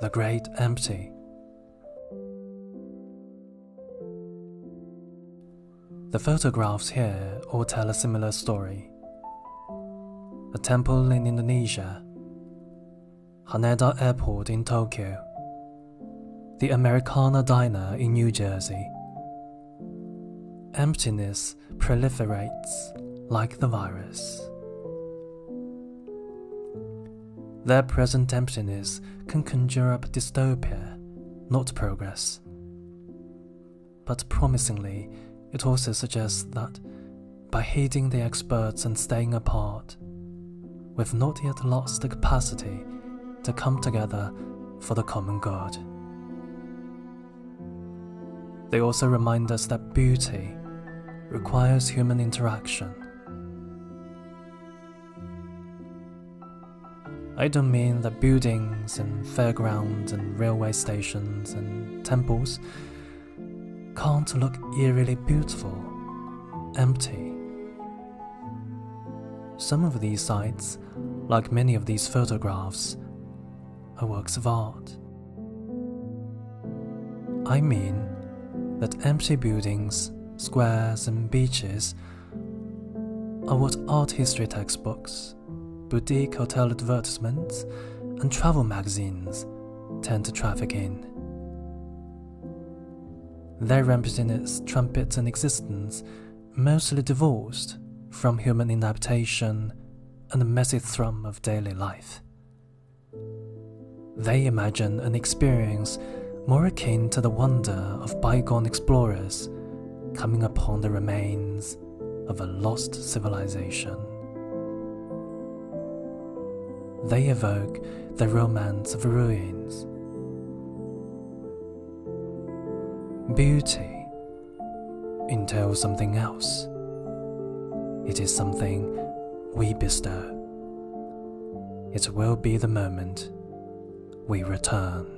The Great Empty. The photographs here all tell a similar story. A temple in Indonesia, Haneda Airport in Tokyo, the Americana Diner in New Jersey. Emptiness proliferates like the virus. Their present emptiness can conjure up dystopia, not progress. But promisingly, it also suggests that by heeding the experts and staying apart, we've not yet lost the capacity to come together for the common good. They also remind us that beauty requires human interaction I don't mean that buildings and fairgrounds and railway stations and temples can't look eerily beautiful, empty. Some of these sites, like many of these photographs, are works of art. I mean that empty buildings, squares, and beaches are what art history textbooks boutique hotel advertisements, and travel magazines tend to traffic in. They represent its trumpets and existence mostly divorced from human inhabitation and the messy thrum of daily life. They imagine an experience more akin to the wonder of bygone explorers coming upon the remains of a lost civilization they evoke the romance of ruins. Beauty entails something else. It is something we bestow. It will be the moment we return.